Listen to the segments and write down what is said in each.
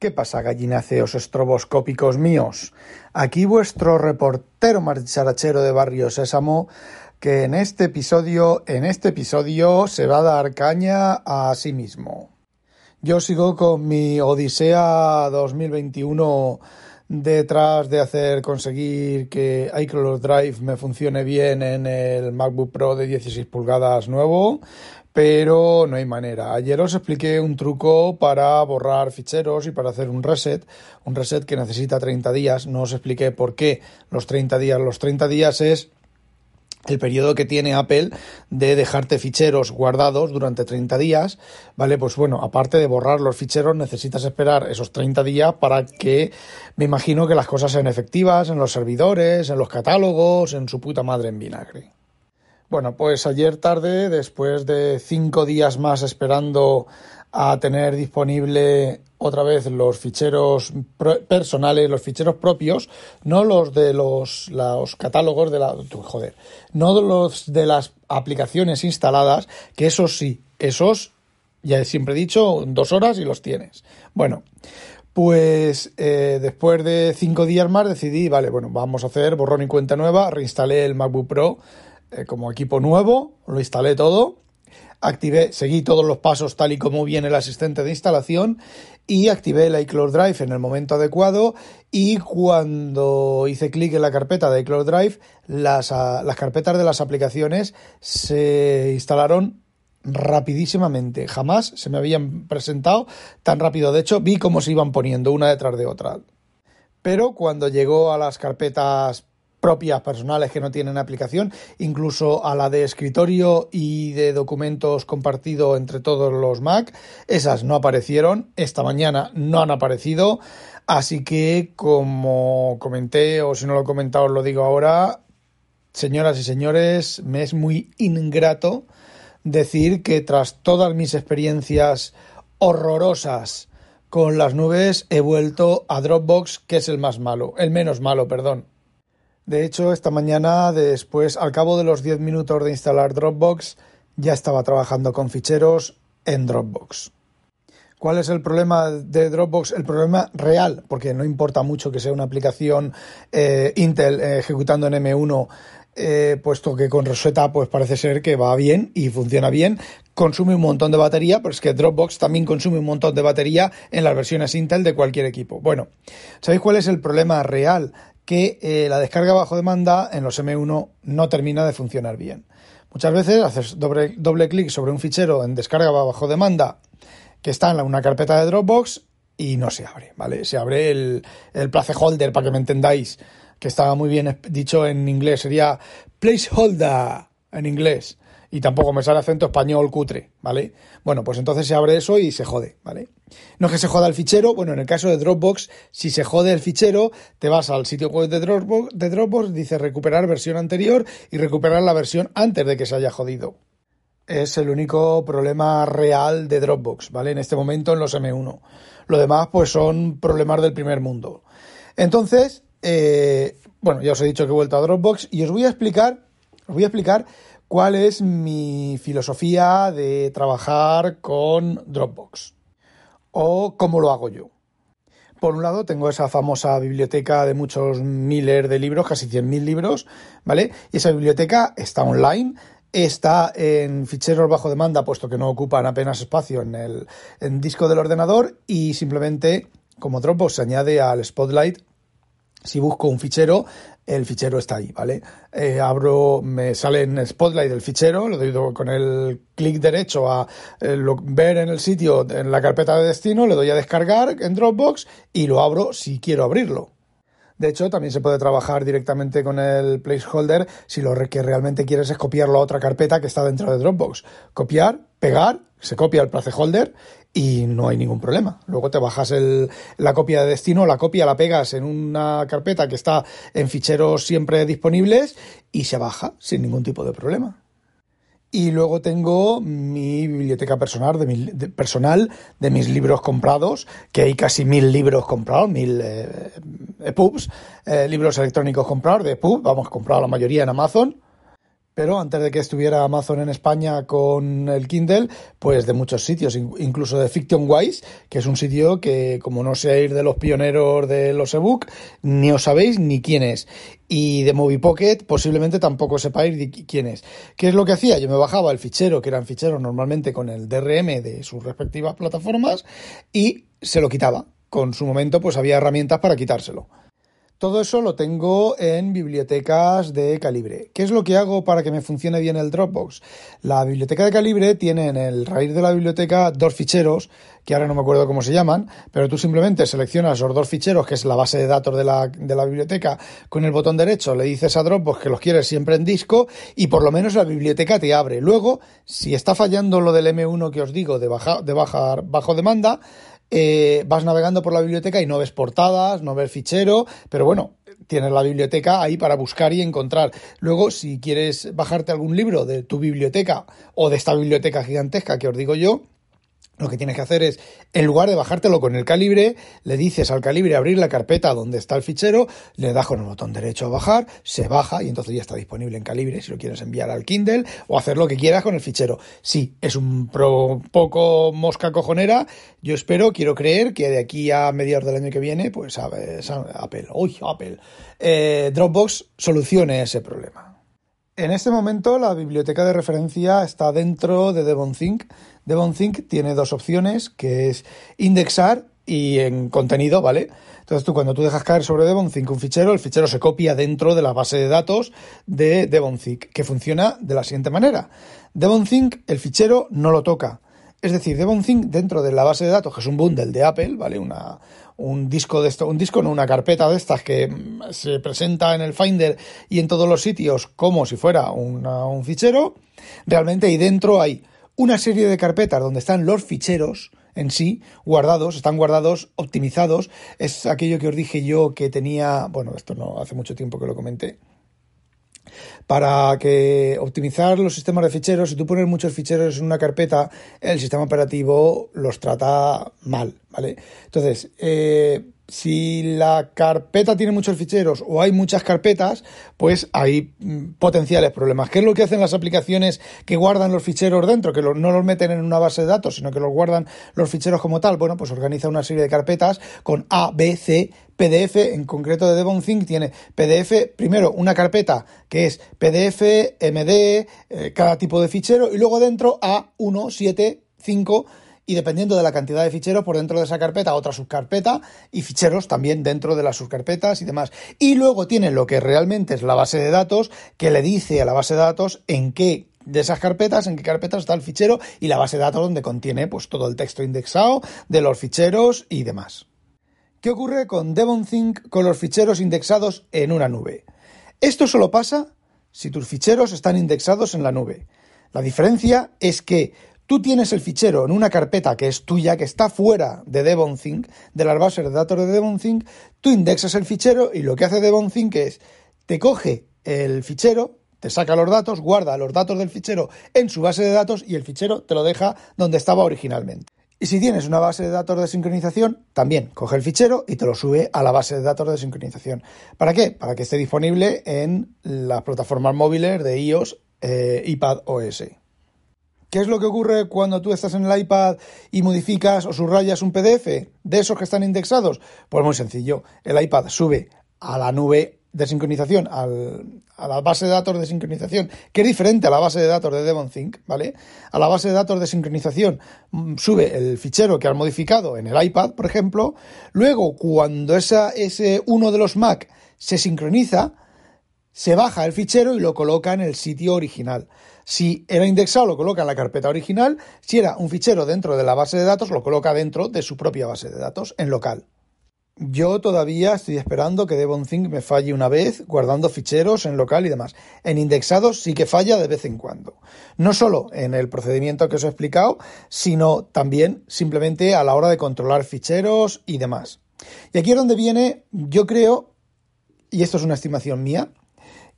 ¿Qué pasa, gallináceos estroboscópicos míos? Aquí vuestro reportero marcharachero de Barrio Sésamo, que en este episodio, en este episodio se va a dar caña a sí mismo. Yo sigo con mi Odisea 2021 detrás de hacer conseguir que iCloud Drive me funcione bien en el MacBook Pro de 16 pulgadas nuevo pero no hay manera. Ayer os expliqué un truco para borrar ficheros y para hacer un reset, un reset que necesita 30 días. No os expliqué por qué los 30 días. Los 30 días es el periodo que tiene Apple de dejarte ficheros guardados durante 30 días, ¿vale? Pues bueno, aparte de borrar los ficheros, necesitas esperar esos 30 días para que me imagino que las cosas sean efectivas en los servidores, en los catálogos, en su puta madre en vinagre. Bueno, pues ayer tarde, después de cinco días más esperando a tener disponible otra vez los ficheros personales, los ficheros propios, no los de los, catálogos de la, joder, no los de las aplicaciones instaladas, que esos sí, esos, ya siempre he dicho, dos horas y los tienes. Bueno, pues eh, después de cinco días más decidí, vale, bueno, vamos a hacer borrón y cuenta nueva, reinstalé el MacBook Pro eh, como equipo nuevo, lo instalé todo, activé, seguí todos los pasos tal y como viene el asistente de instalación y activé el iCloud Drive en el momento adecuado y cuando hice clic en la carpeta de iCloud Drive, las, ah, las carpetas de las aplicaciones se instalaron rapidísimamente. Jamás se me habían presentado tan rápido. De hecho, vi cómo se iban poniendo una detrás de otra. Pero cuando llegó a las carpetas propias personales que no tienen aplicación, incluso a la de escritorio y de documentos compartido entre todos los Mac. Esas no aparecieron, esta mañana no han aparecido, así que como comenté o si no lo he comentado os lo digo ahora, señoras y señores, me es muy ingrato decir que tras todas mis experiencias horrorosas con las nubes he vuelto a Dropbox, que es el más malo, el menos malo, perdón. De hecho, esta mañana, después, al cabo de los 10 minutos de instalar Dropbox, ya estaba trabajando con ficheros en Dropbox. ¿Cuál es el problema de Dropbox? El problema real, porque no importa mucho que sea una aplicación eh, Intel eh, ejecutando en M1, eh, puesto que con Rosetta pues parece ser que va bien y funciona bien, consume un montón de batería, pero es que Dropbox también consume un montón de batería en las versiones Intel de cualquier equipo. Bueno, ¿sabéis cuál es el problema real? Que eh, la descarga bajo demanda en los M1 no termina de funcionar bien. Muchas veces haces doble, doble clic sobre un fichero en descarga bajo demanda que está en una carpeta de Dropbox y no se abre, ¿vale? Se abre el, el placeholder, para que me entendáis, que estaba muy bien dicho en inglés, sería placeholder en inglés y tampoco me sale acento español cutre, ¿vale? Bueno, pues entonces se abre eso y se jode, ¿vale? No es que se joda el fichero, bueno, en el caso de Dropbox, si se jode el fichero, te vas al sitio web de Dropbox, de Dropbox dice recuperar versión anterior y recuperar la versión antes de que se haya jodido. Es el único problema real de Dropbox, ¿vale? En este momento en los M1. Lo demás, pues son problemas del primer mundo. Entonces, eh, bueno, ya os he dicho que he vuelto a Dropbox y os voy a explicar, os voy a explicar cuál es mi filosofía de trabajar con Dropbox o cómo lo hago yo. Por un lado, tengo esa famosa biblioteca de muchos miles de libros, casi 100.000 libros, ¿vale? Y esa biblioteca está online, está en ficheros bajo demanda, puesto que no ocupan apenas espacio en el disco del ordenador, y simplemente, como Dropbox se añade al Spotlight, si busco un fichero, el fichero está ahí, ¿vale? Eh, abro, me sale en Spotlight el fichero, lo doy con el clic derecho a eh, ver en el sitio, en la carpeta de destino, le doy a descargar en Dropbox y lo abro si quiero abrirlo. De hecho, también se puede trabajar directamente con el placeholder si lo que realmente quieres es copiarlo a otra carpeta que está dentro de Dropbox. Copiar, pegar, se copia el placeholder y no hay ningún problema. Luego te bajas el, la copia de destino, la copia la pegas en una carpeta que está en ficheros siempre disponibles y se baja sin ningún tipo de problema. Y luego tengo mi biblioteca personal de, mi, personal de mis libros comprados, que hay casi mil libros comprados, mil eh, EPUBs, eh, libros electrónicos comprados de EPUB, vamos, comprado la mayoría en Amazon pero antes de que estuviera Amazon en España con el Kindle, pues de muchos sitios, incluso de Fiction Wise, que es un sitio que como no ir de los pioneros de los ebook, ni os sabéis ni quién es. Y de Movie Pocket posiblemente tampoco sepáis quién es. ¿Qué es lo que hacía? Yo me bajaba el fichero, que eran ficheros normalmente con el DRM de sus respectivas plataformas, y se lo quitaba. Con su momento pues había herramientas para quitárselo. Todo eso lo tengo en bibliotecas de calibre. ¿Qué es lo que hago para que me funcione bien el Dropbox? La biblioteca de calibre tiene en el raíz de la biblioteca dos ficheros, que ahora no me acuerdo cómo se llaman, pero tú simplemente seleccionas los dos ficheros, que es la base de datos de la, de la biblioteca, con el botón derecho le dices a Dropbox que los quieres siempre en disco y por lo menos la biblioteca te abre. Luego, si está fallando lo del M1 que os digo de, baja, de bajar bajo demanda, eh, vas navegando por la biblioteca y no ves portadas, no ves fichero, pero bueno, tienes la biblioteca ahí para buscar y encontrar. Luego, si quieres bajarte algún libro de tu biblioteca o de esta biblioteca gigantesca que os digo yo, lo que tienes que hacer es, en lugar de bajártelo con el calibre, le dices al calibre abrir la carpeta donde está el fichero, le das con el botón derecho a bajar, se baja y entonces ya está disponible en calibre si lo quieres enviar al Kindle o hacer lo que quieras con el fichero. Sí, es un poco mosca cojonera. Yo espero, quiero creer que de aquí a mediados del año que viene, pues Apple, uy, Apple, eh, Dropbox solucione ese problema. En este momento la biblioteca de referencia está dentro de DevonThink. DevonThink tiene dos opciones, que es indexar y en contenido, ¿vale? Entonces tú cuando tú dejas caer sobre DevonThink un fichero, el fichero se copia dentro de la base de datos de DevonThink, que funciona de la siguiente manera. DevonThink el fichero no lo toca. Es decir, DevonThink dentro de la base de datos, que es un bundle de Apple, ¿vale? Una, un disco de esto, un disco, no una carpeta de estas que mm, se presenta en el Finder y en todos los sitios como si fuera un fichero. Realmente ahí dentro hay una serie de carpetas donde están los ficheros en sí guardados, están guardados, optimizados. Es aquello que os dije yo que tenía, bueno, esto no hace mucho tiempo que lo comenté para que optimizar los sistemas de ficheros, si tú pones muchos ficheros en una carpeta, el sistema operativo los trata mal, ¿vale? Entonces, eh, si la carpeta tiene muchos ficheros o hay muchas carpetas, pues hay mm, potenciales problemas. ¿Qué es lo que hacen las aplicaciones que guardan los ficheros dentro? Que no los meten en una base de datos, sino que los guardan los ficheros como tal. Bueno, pues organiza una serie de carpetas con A, B, C, PDF, en concreto de DevonThink, tiene PDF, primero una carpeta que es PDF, MD, eh, cada tipo de fichero, y luego dentro A1, 7, 5 y dependiendo de la cantidad de ficheros por dentro de esa carpeta, otra subcarpeta y ficheros también dentro de las subcarpetas y demás. Y luego tiene lo que realmente es la base de datos que le dice a la base de datos en qué de esas carpetas, en qué carpetas está el fichero y la base de datos donde contiene pues todo el texto indexado de los ficheros y demás. ¿Qué ocurre con DevonThink con los ficheros indexados en una nube? Esto solo pasa si tus ficheros están indexados en la nube. La diferencia es que Tú tienes el fichero en una carpeta que es tuya, que está fuera de DevonThink, de las bases de datos de DevonThink, tú indexas el fichero y lo que hace DevonThink es, te coge el fichero, te saca los datos, guarda los datos del fichero en su base de datos y el fichero te lo deja donde estaba originalmente. Y si tienes una base de datos de sincronización, también coge el fichero y te lo sube a la base de datos de sincronización. ¿Para qué? Para que esté disponible en las plataformas móviles de iOS, eh, iPad OS. ¿Qué es lo que ocurre cuando tú estás en el iPad y modificas o subrayas un PDF de esos que están indexados? Pues muy sencillo, el iPad sube a la nube de sincronización, a la base de datos de sincronización, que es diferente a la base de datos de DevonThink, ¿vale? A la base de datos de sincronización mm, sube el fichero que has modificado en el iPad, por ejemplo. Luego, cuando ese uno de los Mac se sincroniza, se baja el fichero y lo coloca en el sitio original. Si era indexado, lo coloca en la carpeta original. Si era un fichero dentro de la base de datos, lo coloca dentro de su propia base de datos, en local. yo todavía estoy esperando que Devonthink me falle una vez guardando ficheros en local y demás. En indexados sí que falla de vez en cuando. No solo en el procedimiento que os he explicado, sino también simplemente a la hora de controlar ficheros y demás. Y aquí es donde viene, yo creo, y esto es una estimación mía,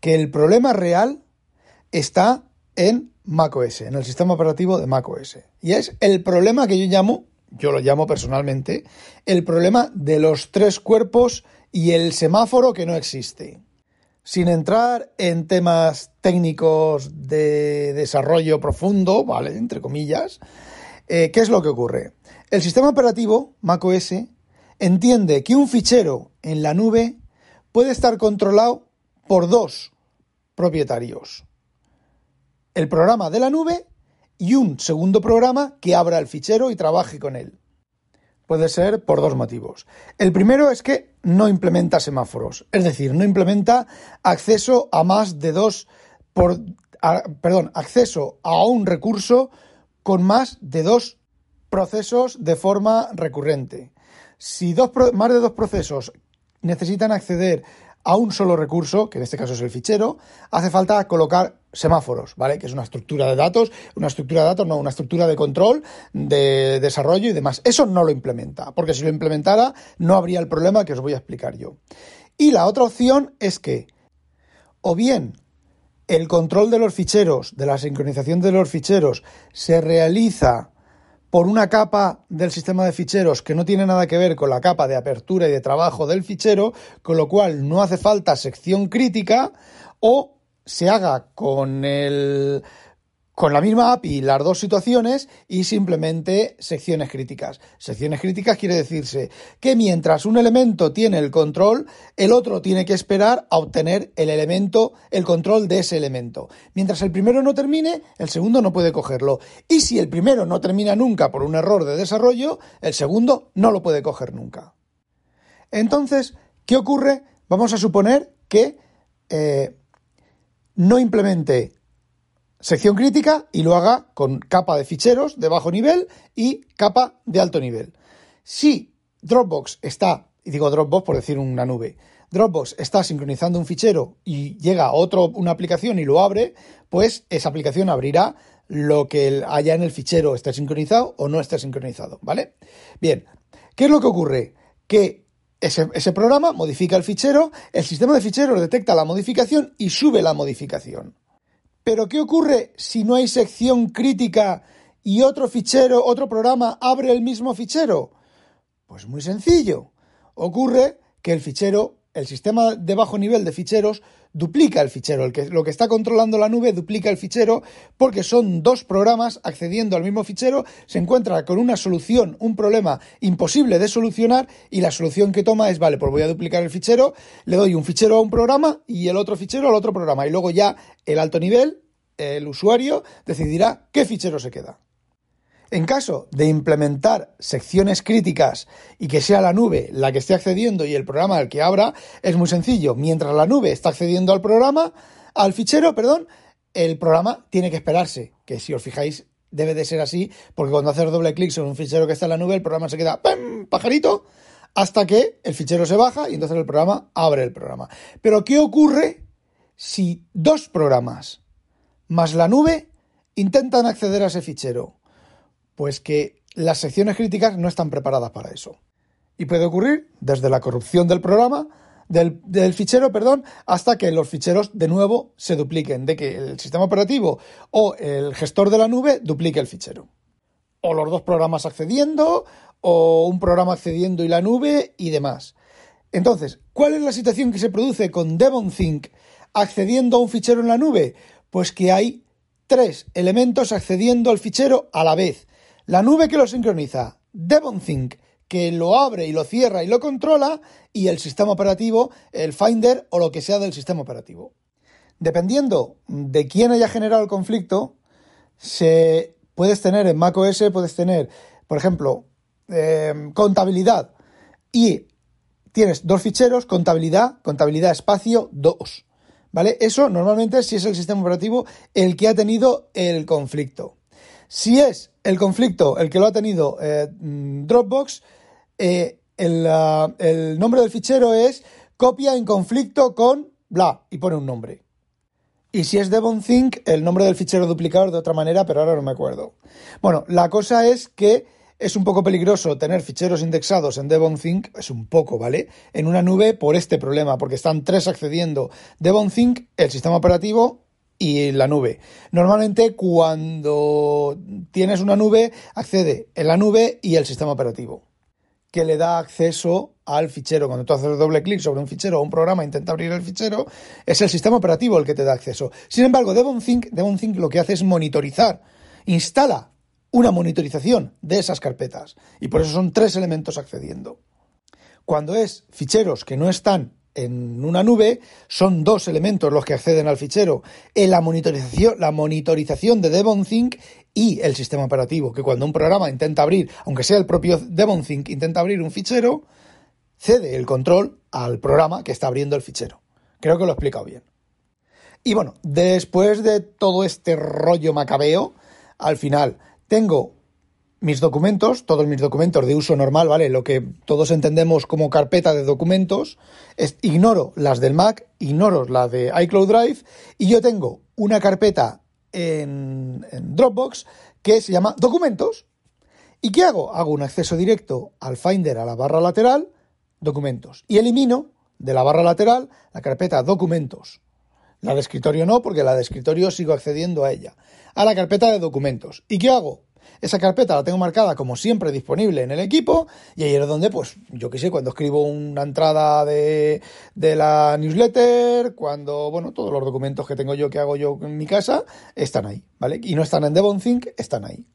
que el problema real está en macOS, en el sistema operativo de macOS. Y es el problema que yo llamo yo lo llamo personalmente, el problema de los tres cuerpos y el semáforo que no existe. Sin entrar en temas técnicos de desarrollo profundo, ¿vale? Entre comillas, eh, ¿qué es lo que ocurre? El sistema operativo, macOS, entiende que un fichero en la nube puede estar controlado por dos propietarios. El programa de la nube y un segundo programa que abra el fichero y trabaje con él. Puede ser por dos motivos. El primero es que no implementa semáforos, es decir, no implementa acceso a más de dos por perdón, acceso a un recurso con más de dos procesos de forma recurrente. Si dos, más de dos procesos necesitan acceder a un solo recurso, que en este caso es el fichero, hace falta colocar semáforos, ¿vale? Que es una estructura de datos, una estructura de datos, no, una estructura de control, de desarrollo y demás. Eso no lo implementa, porque si lo implementara no habría el problema que os voy a explicar yo. Y la otra opción es que, o bien el control de los ficheros, de la sincronización de los ficheros, se realiza por una capa del sistema de ficheros que no tiene nada que ver con la capa de apertura y de trabajo del fichero, con lo cual no hace falta sección crítica, o se haga con el con la misma API las dos situaciones y simplemente secciones críticas. Secciones críticas quiere decirse que mientras un elemento tiene el control, el otro tiene que esperar a obtener el elemento, el control de ese elemento. Mientras el primero no termine, el segundo no puede cogerlo. Y si el primero no termina nunca por un error de desarrollo, el segundo no lo puede coger nunca. Entonces, ¿qué ocurre? Vamos a suponer que eh, no implemente sección crítica y lo haga con capa de ficheros de bajo nivel y capa de alto nivel. Si Dropbox está, y digo Dropbox por decir una nube, Dropbox está sincronizando un fichero y llega otro, una aplicación y lo abre, pues esa aplicación abrirá lo que haya en el fichero, esté sincronizado o no esté sincronizado, ¿vale? Bien, ¿qué es lo que ocurre? Que ese programa modifica el fichero, el sistema de ficheros detecta la modificación y sube la modificación. Pero ¿qué ocurre si no hay sección crítica y otro fichero, otro programa abre el mismo fichero? Pues muy sencillo. Ocurre que el fichero, el sistema de bajo nivel de ficheros, duplica el fichero. Lo que está controlando la nube duplica el fichero porque son dos programas accediendo al mismo fichero, se encuentra con una solución, un problema imposible de solucionar y la solución que toma es, vale, pues voy a duplicar el fichero, le doy un fichero a un programa y el otro fichero al otro programa y luego ya el alto nivel, el usuario, decidirá qué fichero se queda. En caso de implementar secciones críticas y que sea la nube la que esté accediendo y el programa el que abra, es muy sencillo. Mientras la nube está accediendo al programa, al fichero, perdón, el programa tiene que esperarse, que si os fijáis debe de ser así, porque cuando haces doble clic sobre un fichero que está en la nube, el programa se queda pajarito hasta que el fichero se baja y entonces el programa abre el programa. Pero ¿qué ocurre si dos programas más la nube intentan acceder a ese fichero? Pues que las secciones críticas no están preparadas para eso. Y puede ocurrir desde la corrupción del programa, del, fichero, perdón, hasta que los ficheros de nuevo se dupliquen, de que el sistema operativo o el gestor de la nube duplique el fichero. O los dos programas accediendo, o un programa accediendo y la nube y demás. Entonces, ¿cuál es la situación que se produce con DevonThink accediendo a un fichero en la nube? Pues que hay tres elementos accediendo al fichero a la vez. La nube que lo sincroniza, DevonThink, que lo abre y lo cierra y lo controla, y el sistema operativo, el Finder o lo que sea del sistema operativo. Dependiendo de quién haya generado el conflicto, se, puedes tener en macOS, puedes tener, por ejemplo, eh, contabilidad y tienes dos ficheros, contabilidad, contabilidad espacio 2. ¿Vale? Eso normalmente si es el sistema operativo el que ha tenido el conflicto. Si es el conflicto el que lo ha tenido eh, mm, Dropbox, eh, el, ah, el nombre del fichero es copia en conflicto con bla y pone un nombre. Y si es Devonthink, el nombre del fichero duplicador de otra manera, pero ahora no me acuerdo. Bueno, la cosa es que es un poco peligroso tener ficheros indexados en Devonthink, es un poco, ¿vale? En una nube por este problema, porque están tres accediendo. Devonthink, el sistema operativo y la nube. Normalmente cuando tienes una nube, accede en la nube y el sistema operativo, que le da acceso al fichero. Cuando tú haces doble clic sobre un fichero o un programa intenta abrir el fichero, es el sistema operativo el que te da acceso. Sin embargo, Devonthink, Devonthink lo que hace es monitorizar, instala una monitorización de esas carpetas. Y por eso son tres elementos accediendo. Cuando es ficheros que no están en una nube, son dos elementos los que acceden al fichero. En la monitorización, la monitorización de Devonthink y el sistema operativo, que cuando un programa intenta abrir, aunque sea el propio Devonthink, intenta abrir un fichero, cede el control al programa que está abriendo el fichero. Creo que lo he explicado bien. Y bueno, después de todo este rollo macabeo, al final tengo mis documentos, todos mis documentos de uso normal, ¿vale? Lo que todos entendemos como carpeta de documentos. ignoro las del Mac, ignoro las de iCloud Drive y yo tengo una carpeta en, en Dropbox que se llama documentos. ¿Y qué hago? Hago un acceso directo al Finder a la barra lateral documentos. Y elimino de la barra lateral la carpeta documentos. La de escritorio no, porque la de escritorio sigo accediendo a ella. A la carpeta de documentos. ¿Y qué hago? Esa carpeta la tengo marcada como siempre disponible en el equipo y ahí es donde, pues, yo qué sé, cuando escribo una entrada de, de la newsletter, cuando, bueno, todos los documentos que tengo yo, que hago yo en mi casa, están ahí, ¿vale? Y no están en Devonthink, están ahí.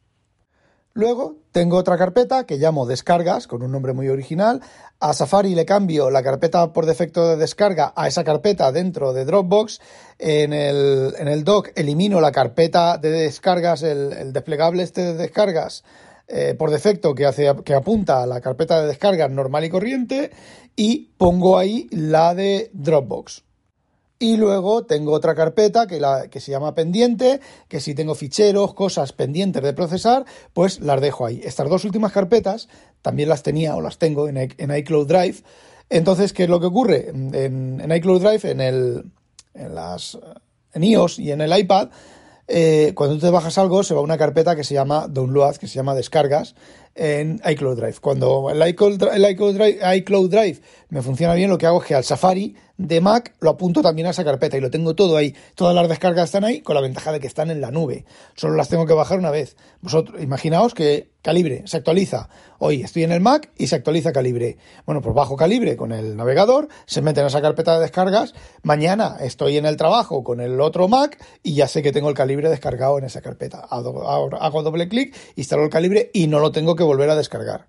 Luego tengo otra carpeta que llamo descargas, con un nombre muy original. A Safari le cambio la carpeta por defecto de descarga a esa carpeta dentro de Dropbox. En el, en el dock elimino la carpeta de descargas, el, desplegable este de descargas eh, por defecto que, hace, que apunta a la carpeta de descargas normal y corriente y pongo ahí la de Dropbox. Y luego tengo otra carpeta que, la, que se llama pendiente, que si tengo ficheros, cosas pendientes de procesar, pues las dejo ahí. Estas dos últimas carpetas también las tenía o las tengo en, en iCloud Drive. Entonces, ¿qué es lo que ocurre? En, en iCloud Drive, en, el, en, las, en iOS y en el iPad, eh, cuando tú te bajas algo, se va a una carpeta que se llama Download, que se llama Descargas, en iCloud Drive. Cuando el iCloud, el iCloud, Drive, iCloud Drive me funciona bien, lo que hago es que al Safari de Mac lo apunto también a esa carpeta y lo tengo todo ahí. Todas las descargas están ahí con la ventaja de que están en la nube. Solo las tengo que bajar una vez. Vosotros, imaginaos que Calibre se actualiza. Hoy estoy en el Mac y se actualiza Calibre. Bueno, pues bajo Calibre con el navegador, se mete en esa carpeta de descargas. Mañana estoy en el trabajo con el otro Mac y ya sé que tengo el Calibre descargado en esa carpeta. Hago doble clic, instalo el Calibre y no lo tengo que volver a descargar.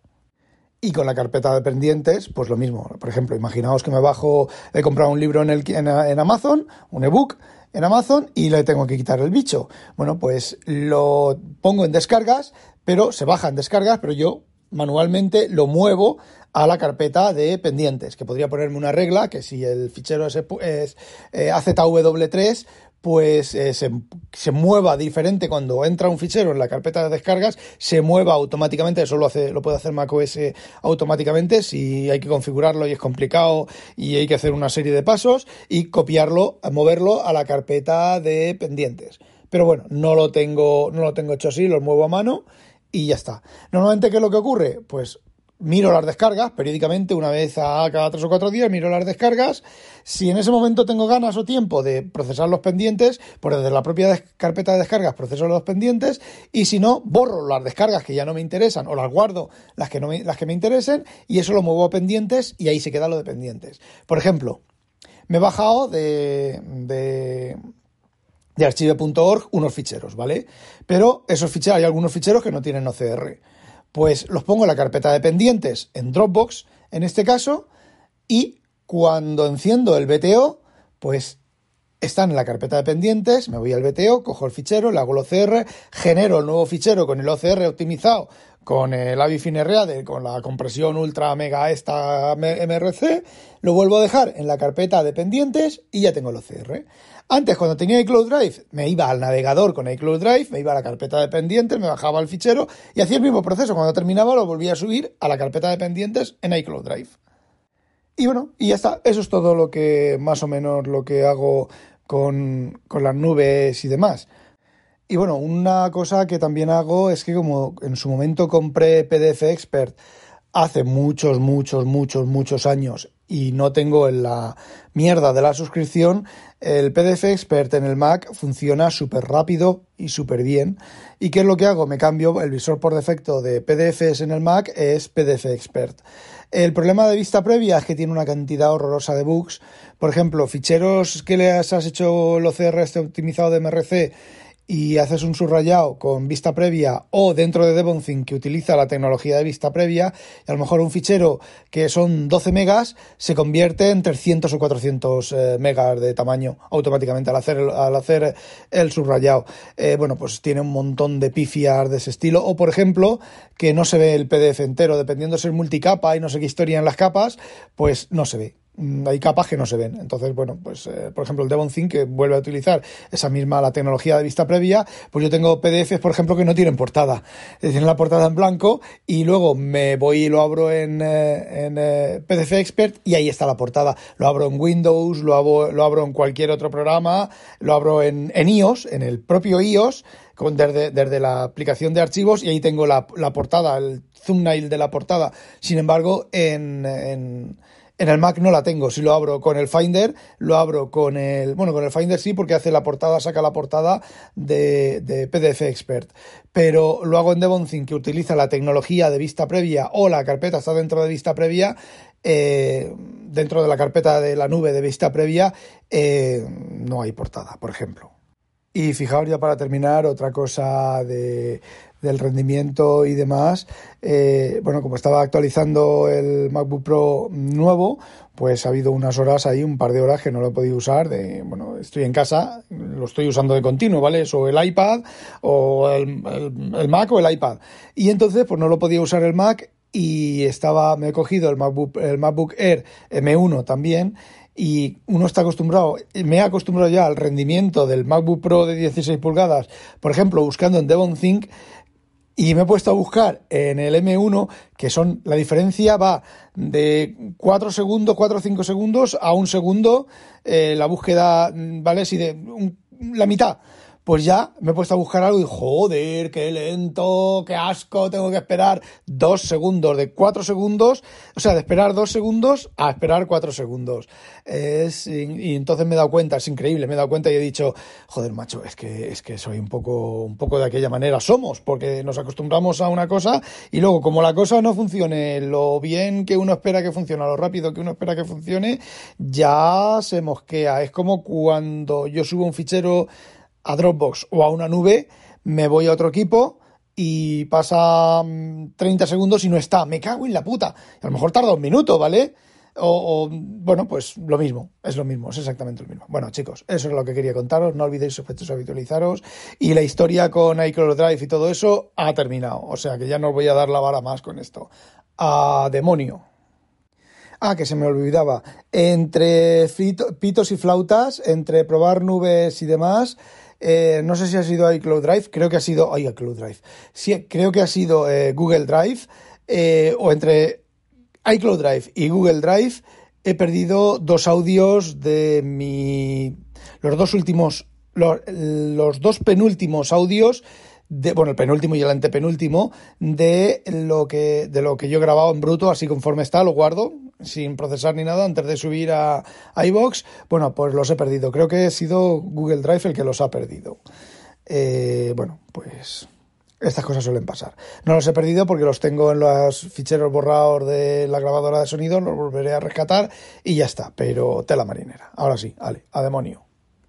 Y con la carpeta de pendientes, pues lo mismo. Por ejemplo, imaginaos que me bajo, he comprado un libro en, el, en, Amazon, un ebook en Amazon y le tengo que quitar el bicho. Bueno, pues lo pongo en descargas, pero se baja en descargas, pero yo manualmente lo muevo a la carpeta de pendientes, que podría ponerme una regla que si el fichero es, es eh, AZW3, pues eh, se, mueva diferente cuando entra un fichero en la carpeta de descargas, se mueva automáticamente, eso lo, hace, lo puede hacer macOS automáticamente si hay que configurarlo y es complicado y hay que hacer una serie de pasos y copiarlo, moverlo a la carpeta de pendientes. Pero bueno, no lo tengo, no lo tengo hecho así, lo muevo a mano y ya está. Normalmente, ¿qué es lo que ocurre? Pues miro las descargas periódicamente, una vez a cada tres o cuatro días, miro las descargas. Si en ese momento tengo ganas o tiempo de procesar los pendientes, pues desde la propia carpeta de descargas proceso los pendientes y si no, borro las descargas que ya no me interesan o las guardo las que, no me, las que me interesen y eso lo muevo a pendientes y ahí se queda lo de pendientes. Por ejemplo, me he bajado de, de de archive.org unos ficheros, ¿vale? Pero esos ficheros, hay algunos ficheros que no tienen OCR pues los pongo en la carpeta de pendientes en Dropbox, en este caso, y cuando enciendo el BTO, pues están en la carpeta de pendientes, me voy al BTO, cojo el fichero, le hago el OCR, genero el nuevo fichero con el OCR optimizado, con el AviFineReade, con la compresión ultra mega esta MRC, lo vuelvo a dejar en la carpeta de pendientes y ya tengo el OCR. Antes, cuando tenía iCloud Drive, me iba al navegador con iCloud Drive, me iba a la carpeta de pendientes, me bajaba el fichero y hacía el mismo proceso. Cuando terminaba, lo volvía a subir a la carpeta de pendientes en iCloud Drive. Y bueno, y ya está. Eso es todo lo que, más o menos, lo que hago con, con las nubes y demás. Y bueno, una cosa que también hago es que como en su momento compré PDF Expert hace muchos, muchos, muchos, muchos años y no tengo en la mierda de la suscripción, el PDF Expert en el Mac funciona súper rápido y súper bien. ¿Y qué es lo que hago? Me cambio el visor por defecto de PDFs en el Mac, es PDF Expert. El problema de vista previa es que tiene una cantidad horrorosa de bugs. Por ejemplo, ficheros que le has hecho el OCR este optimizado de MRC y haces un subrayado con vista previa o dentro de DevonThink que utiliza la tecnología de vista previa, y a lo mejor un fichero que son 12 megas se convierte en 300 o 400 eh, megas de tamaño automáticamente al hacer, al hacer el subrayado. Eh, bueno, pues tiene un montón de pifias de ese estilo. O, por ejemplo, que no se ve el PDF entero, dependiendo si es multicapa y no sé qué historia en las capas, pues no se ve. Mm, hay capas que no se ven. Entonces, bueno, pues eh, por ejemplo el Devon Think que vuelve a utilizar esa misma la tecnología de vista previa, pues yo tengo PDFs, por ejemplo, que no tienen portada. Tienen la portada en blanco y luego me voy y lo abro en, eh, en eh, PDF Expert y ahí está la portada. Lo abro en Windows, lo abro, lo abro en cualquier otro programa, lo abro en, en iOS, en el propio iOS, desde, desde la aplicación de archivos y ahí tengo la, la portada, el thumbnail de la portada. Sin embargo, en en el Mac no la tengo. Si lo abro con el Finder, lo abro con el. Bueno, con el Finder sí, porque hace la portada, saca la portada de, de PDF Expert. Pero lo hago en Devonthink, que utiliza la tecnología de vista previa o la carpeta está dentro de vista previa. Eh, dentro de la carpeta de la nube de vista previa, eh, no hay portada, por ejemplo. Y fijaos ya para terminar, otra cosa de, del rendimiento y demás. Eh, bueno, como estaba actualizando el MacBook Pro nuevo, pues ha habido unas horas ahí, un par de horas que no lo he podido usar. De, bueno, estoy en casa, lo estoy usando de continuo, ¿vale? O el iPad, o el, el Mac o el iPad. Y entonces, pues no lo podía usar el Mac y estaba, me he cogido el MacBook, el MacBook Air M1 también y uno está acostumbrado, me he acostumbrado ya al rendimiento del MacBook Pro de 16 pulgadas, por ejemplo, buscando en Devon Think, y me he puesto a buscar en el M1, que son, la diferencia va de 4 segundos, 4 o 5 segundos a un segundo, eh, la búsqueda, ¿vale? Si de la mitad pues ya me he puesto a buscar algo y joder, qué lento, qué asco, tengo que esperar dos segundos, de cuatro segundos, o sea, de esperar dos segundos a esperar cuatro segundos. Es, y, entonces me he dado cuenta, es increíble, me he dado cuenta y he dicho, joder, macho, es que, es que soy un poco, un poco de aquella manera somos, porque nos acostumbramos a una cosa y luego como la cosa no funcione lo bien que uno espera que funcione, lo rápido que uno espera que funcione, ya se mosquea. Es como cuando yo subo un fichero a Dropbox o a una nube, me voy a otro equipo y pasa 30 mm, segundos y no está. Me cago en la puta. A lo mejor tarda un minuto, ¿vale? O, bueno, pues lo mismo, es lo mismo, es exactamente lo mismo. Bueno, chicos, eso es lo que quería contaros. No olvidéis habitualizaros. Y la historia con iCloud Drive y todo eso ha terminado. O sea que ya no os voy a dar la vara más con esto. A demonio. Ah, que se me olvidaba. Entre pitos y flautas, entre probar nubes y demás, eh, no sé si ha sido iCloud Drive, creo que ha sido ay, iCloud Drive. Sí, creo que ha sido eh, Google Drive eh, o entre iCloud Drive y Google Drive he perdido dos audios de mi los dos últimos los, los dos penúltimos audios de, bueno, el penúltimo y el antepenúltimo de lo que de lo que yo he grabado en bruto, así conforme está, lo guardo sin procesar ni nada antes de subir a, iBox. Bueno, pues los he perdido. Creo que ha sido Google Drive el que los ha perdido. Eh, bueno, pues estas cosas suelen pasar. No los he perdido porque los tengo en los ficheros borrados de la grabadora de sonido, los volveré a rescatar y ya está. Pero tela marinera. Ahora sí, vale, a demonio.